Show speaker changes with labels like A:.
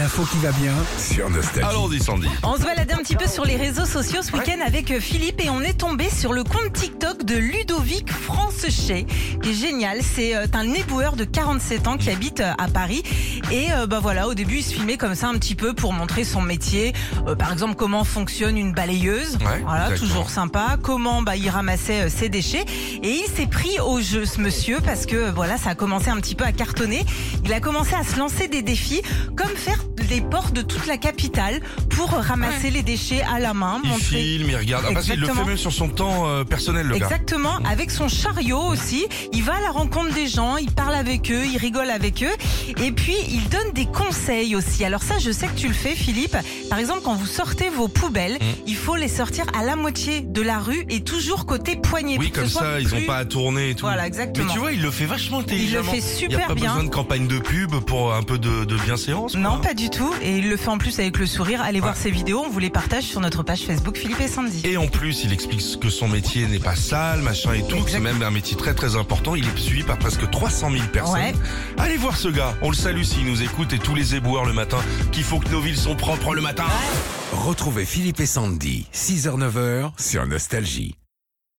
A: L'info qui va bien sur Nostalgie.
B: Allons-y Sandy.
C: On se baladait un petit peu sur les réseaux sociaux ce week-end avec euh, Philippe et on est tombé sur le compte TikTok de Ludovic Francechet, qui est génial. C'est euh, un éboueur de 47 ans qui habite euh, à Paris. Et euh, bah voilà, au début, il se filmait comme ça un petit peu pour montrer son métier. Euh, par exemple, comment fonctionne une balayeuse.
B: Ouais,
C: voilà,
B: exactement.
C: toujours sympa. Comment bah, il ramassait ses déchets. Et il s'est pris au jeu, ce monsieur, parce que voilà, ça a commencé un petit peu à cartonner. Il a commencé à se lancer des défis, comme faire les portes de toute la capitale pour ramasser les déchets à la main.
B: Il
C: montrer-
B: filme, il regarde. Ah, parce qu'il le fait même sur son temps euh, personnel, le gars.
C: Exactement, avec son chariot aussi. Il va à la rencontre des gens, il parle avec eux, il rigole avec eux. Et puis, il donne des conseils aussi. Alors ça, je sais que tu le fais, Philippe. Par exemple, quand vous sortez vos poubelles,
B: Mm.
C: il faut les sortir à la moitié de la rue et toujours côté poignet.
B: Oui, comme ça, ils ont
C: plus-
B: pas à tourner et tout.
C: Voilà, exactement.
B: Mais tu vois, il le fait vachement intelligemment.
C: fait
B: Il
C: super
B: n'y a pas
C: bien.
B: besoin de campagne de pub pour un peu de, de bienséance. quoi.
C: Non, pas du tout. Et il le fait en plus avec le sourire. Allez voir ses vidéos. On vous les partage sur notre page Facebook Philippe et Sandy.
B: Et en plus, il explique que son métier n'est pas sale, machin et tout, que c'est même un métier très très important. Il est suivi par presque 300 000 personnes.
C: Ouais.
B: Allez voir ce gars, on le salue s'il nous écoute et tous les éboueurs le matin, qu'il faut que nos villes sont propres le matin.
A: Retrouvez Philippe et Sandy, 6h-9h sur Nostalgie.